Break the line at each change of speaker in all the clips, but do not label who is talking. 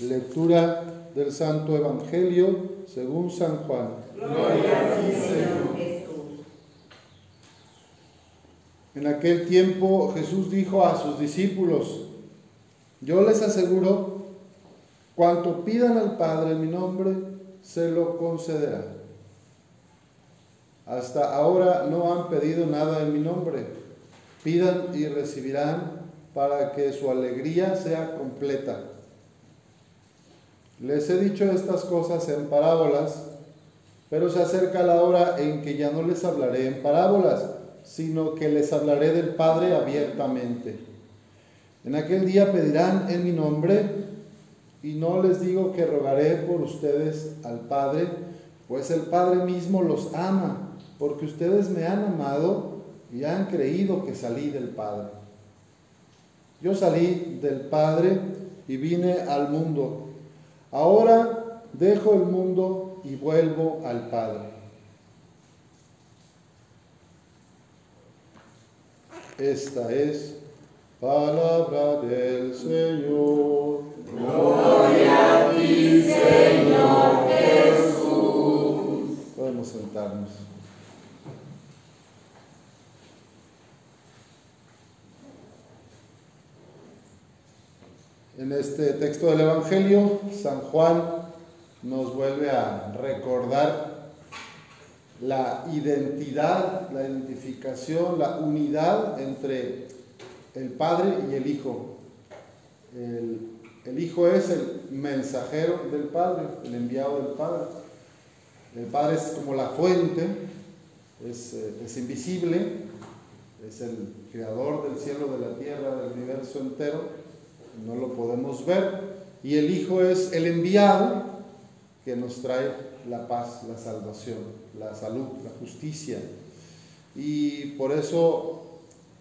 Lectura del Santo Evangelio según San Juan.
Gloria a ti, Señor Jesús.
En aquel tiempo Jesús dijo a sus discípulos, yo les aseguro, cuanto pidan al Padre en mi nombre, se lo concederá. Hasta ahora no han pedido nada en mi nombre. Pidan y recibirán para que su alegría sea completa. Les he dicho estas cosas en parábolas, pero se acerca la hora en que ya no les hablaré en parábolas, sino que les hablaré del Padre abiertamente. En aquel día pedirán en mi nombre, y no les digo que rogaré por ustedes al Padre, pues el Padre mismo los ama, porque ustedes me han amado y han creído que salí del Padre. Yo salí del Padre y vine al mundo. Ahora dejo el mundo y vuelvo al Padre. Esta es palabra del Señor. En este texto del Evangelio, San Juan nos vuelve a recordar la identidad, la identificación, la unidad entre el Padre y el Hijo. El, Hijo es el mensajero del Padre, el enviado del Padre. El Padre es como la fuente, es, eh, es invisible, es el creador del cielo, de la tierra, del universo entero no lo podemos ver. Y el Hijo es el enviado que nos trae la paz, la salvación, la salud, la justicia. Y por eso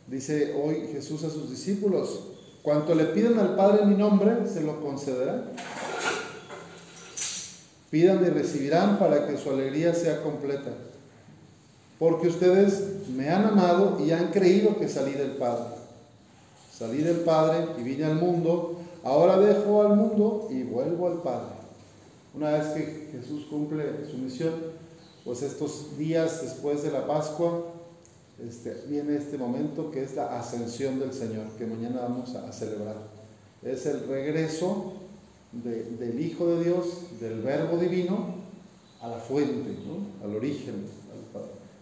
dice hoy Jesús a sus discípulos, cuanto le pidan al Padre en mi nombre, se lo concederá. Pidan y recibirán para que su alegría sea completa. Porque ustedes me han amado y han creído que salí del Padre. Salí del Padre y vine al mundo, ahora dejo al mundo y vuelvo al Padre. Una vez que Jesús cumple su misión, pues estos días después de la Pascua, este, viene este momento que es la ascensión del Señor, que mañana vamos a, celebrar. Es el regreso del Hijo de Dios, del Verbo Divino, a la fuente, al origen,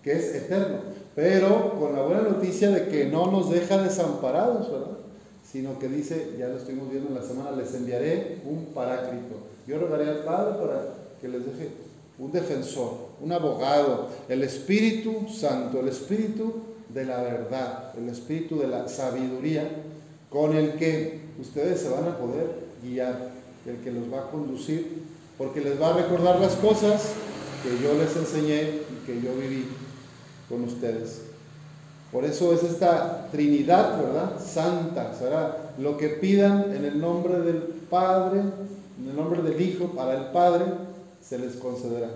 que es eterno pero con la buena noticia de que no nos deja desamparados, ¿verdad? Sino que dice, ya lo estuvimos viendo en la semana, les enviaré un paráclito. Yo rogaré al Padre para que les deje un defensor, un abogado, el Espíritu Santo, el Espíritu de la verdad, el Espíritu de la sabiduría, con el que ustedes se van a poder guiar, el que los va a conducir, porque les va a recordar las cosas que yo les enseñé y que yo viví con ustedes. Por eso es esta Trinidad, ¿verdad? Santa. Será lo que pidan en el nombre del Padre, en el nombre del Hijo, para el Padre, se les concederá.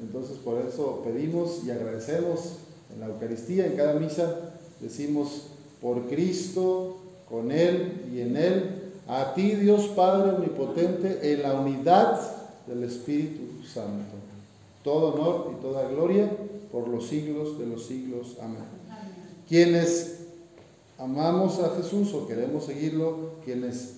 Entonces por eso pedimos y agradecemos en la Eucaristía, en cada misa, decimos por Cristo, con Él y en Él, a ti Dios Padre Omnipotente, en la unidad del Espíritu Santo. Todo honor y toda gloria por los siglos de los siglos. Amén. Quienes amamos a Jesús o queremos seguirlo, quienes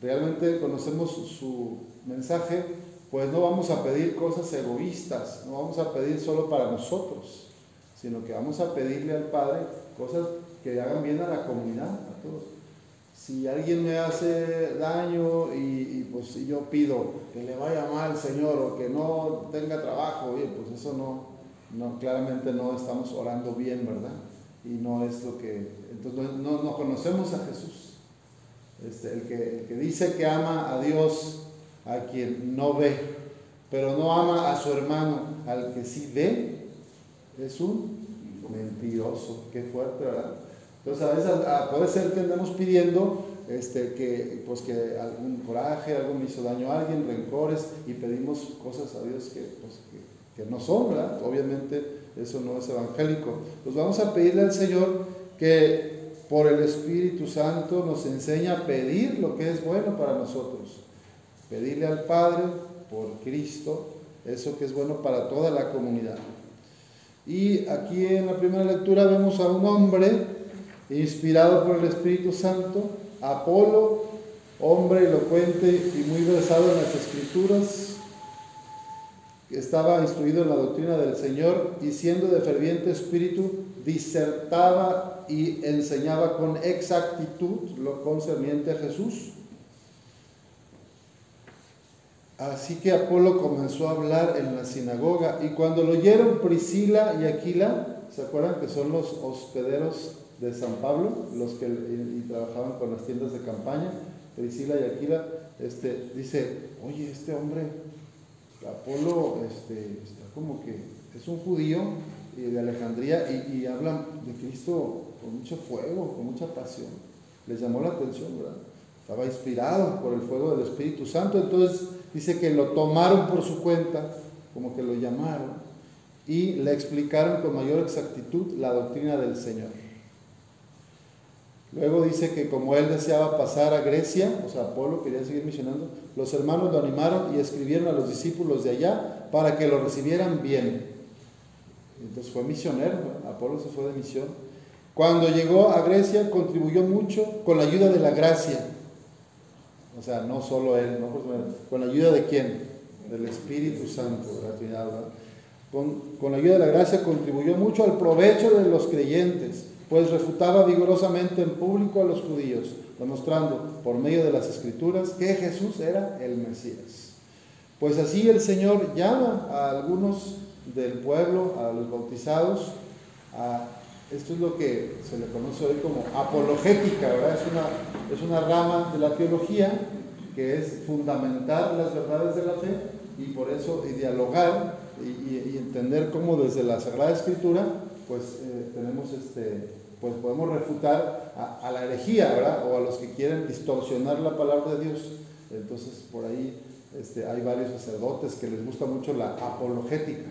realmente conocemos su mensaje, pues no vamos a pedir cosas egoístas, no vamos a pedir solo para nosotros, sino que vamos a pedirle al Padre cosas que hagan bien a la comunidad, a todos. Si alguien me hace daño y, pues yo pido que le vaya mal, Señor, o que no tenga trabajo, oye, pues eso no, no, claramente no estamos orando bien, ¿verdad? Y no es lo que, entonces no, no conocemos a Jesús. Este, el, que, el que dice que ama a Dios, a quien no ve, pero no ama a su hermano, al que sí ve, es un mentiroso. Qué fuerte, ¿verdad? Entonces a veces puede ser que andemos pidiendo este, que, pues que algún coraje, algo me hizo daño a alguien, rencores, y pedimos cosas a Dios que, pues, que no son. Obviamente eso no es evangélico. Pues vamos a pedirle al Señor que por el Espíritu Santo nos enseñe a pedir lo que es bueno para nosotros. pedirle al Padre por Cristo eso que es bueno para toda la comunidad. Y aquí en la primera lectura vemos a un hombre inspirado por el Espíritu Santo, Apolo, hombre elocuente y muy versado en las escrituras, estaba instruido en la doctrina del Señor y siendo de ferviente espíritu, disertaba y enseñaba con exactitud lo concerniente a Jesús. Así que Apolo comenzó a hablar en la sinagoga y cuando lo oyeron Priscila y Aquila, ¿se acuerdan que son los hospederos de San Pablo, los que trabajaban con las tiendas de campaña? Priscila y Aquila, este, dice, oye, este hombre, Apolo, este, está como que es un judío de Alejandría y, y habla de Cristo con mucho fuego, con mucha pasión. Les llamó la atención, ¿verdad? Estaba inspirado por el fuego del Espíritu Santo, entonces dice que lo tomaron por su cuenta, como que lo llamaron, y le explicaron con mayor exactitud la doctrina del Señor. Luego dice que como él deseaba pasar a Grecia, o sea, Apolo quería seguir misionando, los hermanos lo animaron y escribieron a los discípulos de allá para que lo recibieran bien. Entonces fue misionero, Apolo se fue de misión. Cuando llegó a Grecia contribuyó mucho con la ayuda de la gracia. O sea, no solo él, con la ayuda de quién? Del Espíritu Santo, Con, con la ayuda de la gracia contribuyó mucho al provecho de los creyentes pues refutaba vigorosamente en público a los judíos, demostrando por medio de las escrituras que Jesús era el Mesías. Pues así el Señor llama a algunos del pueblo, a los bautizados, a, esto es lo que se le conoce hoy como apologética, ¿verdad? Es una, es una rama de la teología que es fundamentar las verdades de la fe y por eso y dialogar y, entender cómo desde la Sagrada Escritura pues eh, tenemos este, pues podemos refutar a, la herejía, ¿verdad? O a los que quieren distorsionar la palabra de Dios. Entonces, por ahí este, hay varios sacerdotes que les gusta mucho la apologética.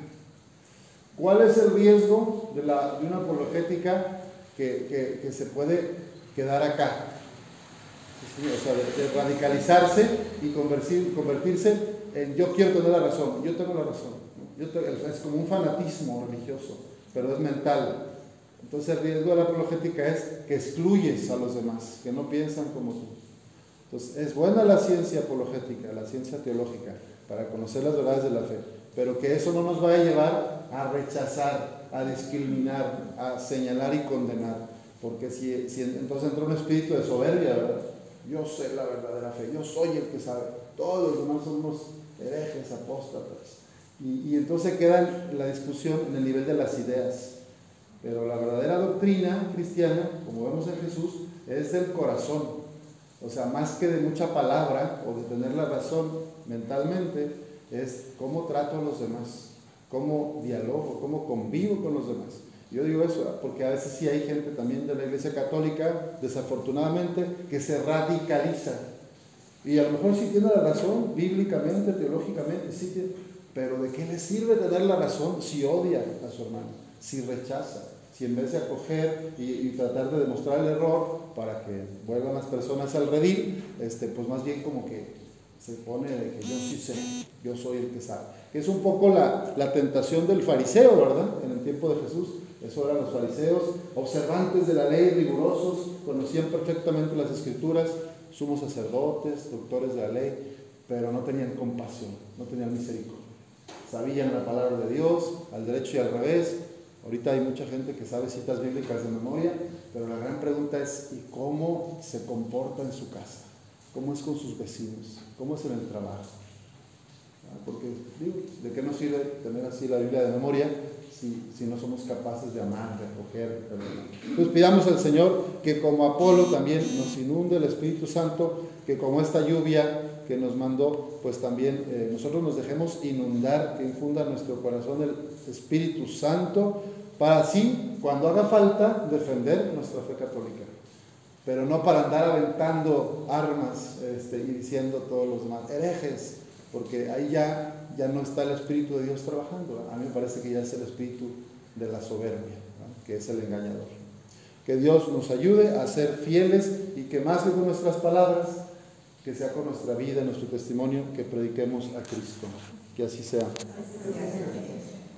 ¿Cuál es el riesgo de, la, de una apologética que, que, se puede quedar acá? o sea, de, radicalizarse y convertir, convertirse en yo quiero tener la razón, yo tengo la razón. es como un fanatismo religioso, pero es mental. Entonces el riesgo de la apologética es que excluyes a los demás, que no piensan como tú. Entonces es buena la ciencia apologética, la ciencia teológica, para conocer las verdades de la fe, pero que eso no nos vaya a llevar a rechazar, a discriminar, a señalar y condenar. Porque si, entonces entra un espíritu de soberbia, ¿verdad? Yo sé la verdadera fe, yo soy el que sabe. Todos los demás somos herejes, apóstatas. Y, entonces queda la discusión en el nivel de las ideas. Pero la verdadera doctrina cristiana, como vemos en Jesús, es del corazón. O sea, más que de mucha palabra o de tener la razón mentalmente, es cómo trato a los demás, cómo dialogo, cómo convivo con los demás. Yo digo eso porque a veces sí hay gente también de la Iglesia Católica, desafortunadamente, que se radicaliza. Y a lo mejor sí tiene la razón, bíblicamente, teológicamente, sí pero ¿de qué le sirve tener la razón si odia a su hermano? si rechaza, si en vez de acoger y, tratar de demostrar el error para que vuelvan las personas al redil, este, pues más bien como que se pone de que yo sí sé, yo soy el que sabe. Es un poco la, la tentación del fariseo, ¿verdad? En el tiempo de Jesús. Eso eran los fariseos, observantes de la ley, rigurosos, conocían perfectamente las escrituras, sumos sacerdotes, doctores de la ley, pero no tenían compasión, no tenían misericordia. Sabían la palabra de Dios, al derecho y al revés, Ahorita hay mucha gente que sabe citas bíblicas de memoria, pero la gran pregunta es, ¿y cómo se comporta en su casa? ¿Cómo es con sus vecinos? ¿Cómo es en el trabajo? Ah, porque, digo, ¿de qué nos sirve tener así la Biblia de memoria si, no somos capaces de amar, de acoger, Entonces pidamos al Señor que como Apolo también nos inunde el Espíritu Santo, que como esta lluvia que nos mandó, pues también eh, nosotros nos dejemos inundar, que infunda nuestro corazón el Espíritu Santo para así, cuando haga falta, defender nuestra fe católica. Pero no para andar aventando armas este, y diciendo todos los demás herejes, porque ahí ya, ya no está el Espíritu de Dios trabajando. A mí me parece que ya es el Espíritu de la soberbia, que es el engañador. Que Dios nos ayude a ser fieles y que más que con nuestras palabras, que sea con nuestra vida, nuestro testimonio, que prediquemos a Cristo. Que así sea.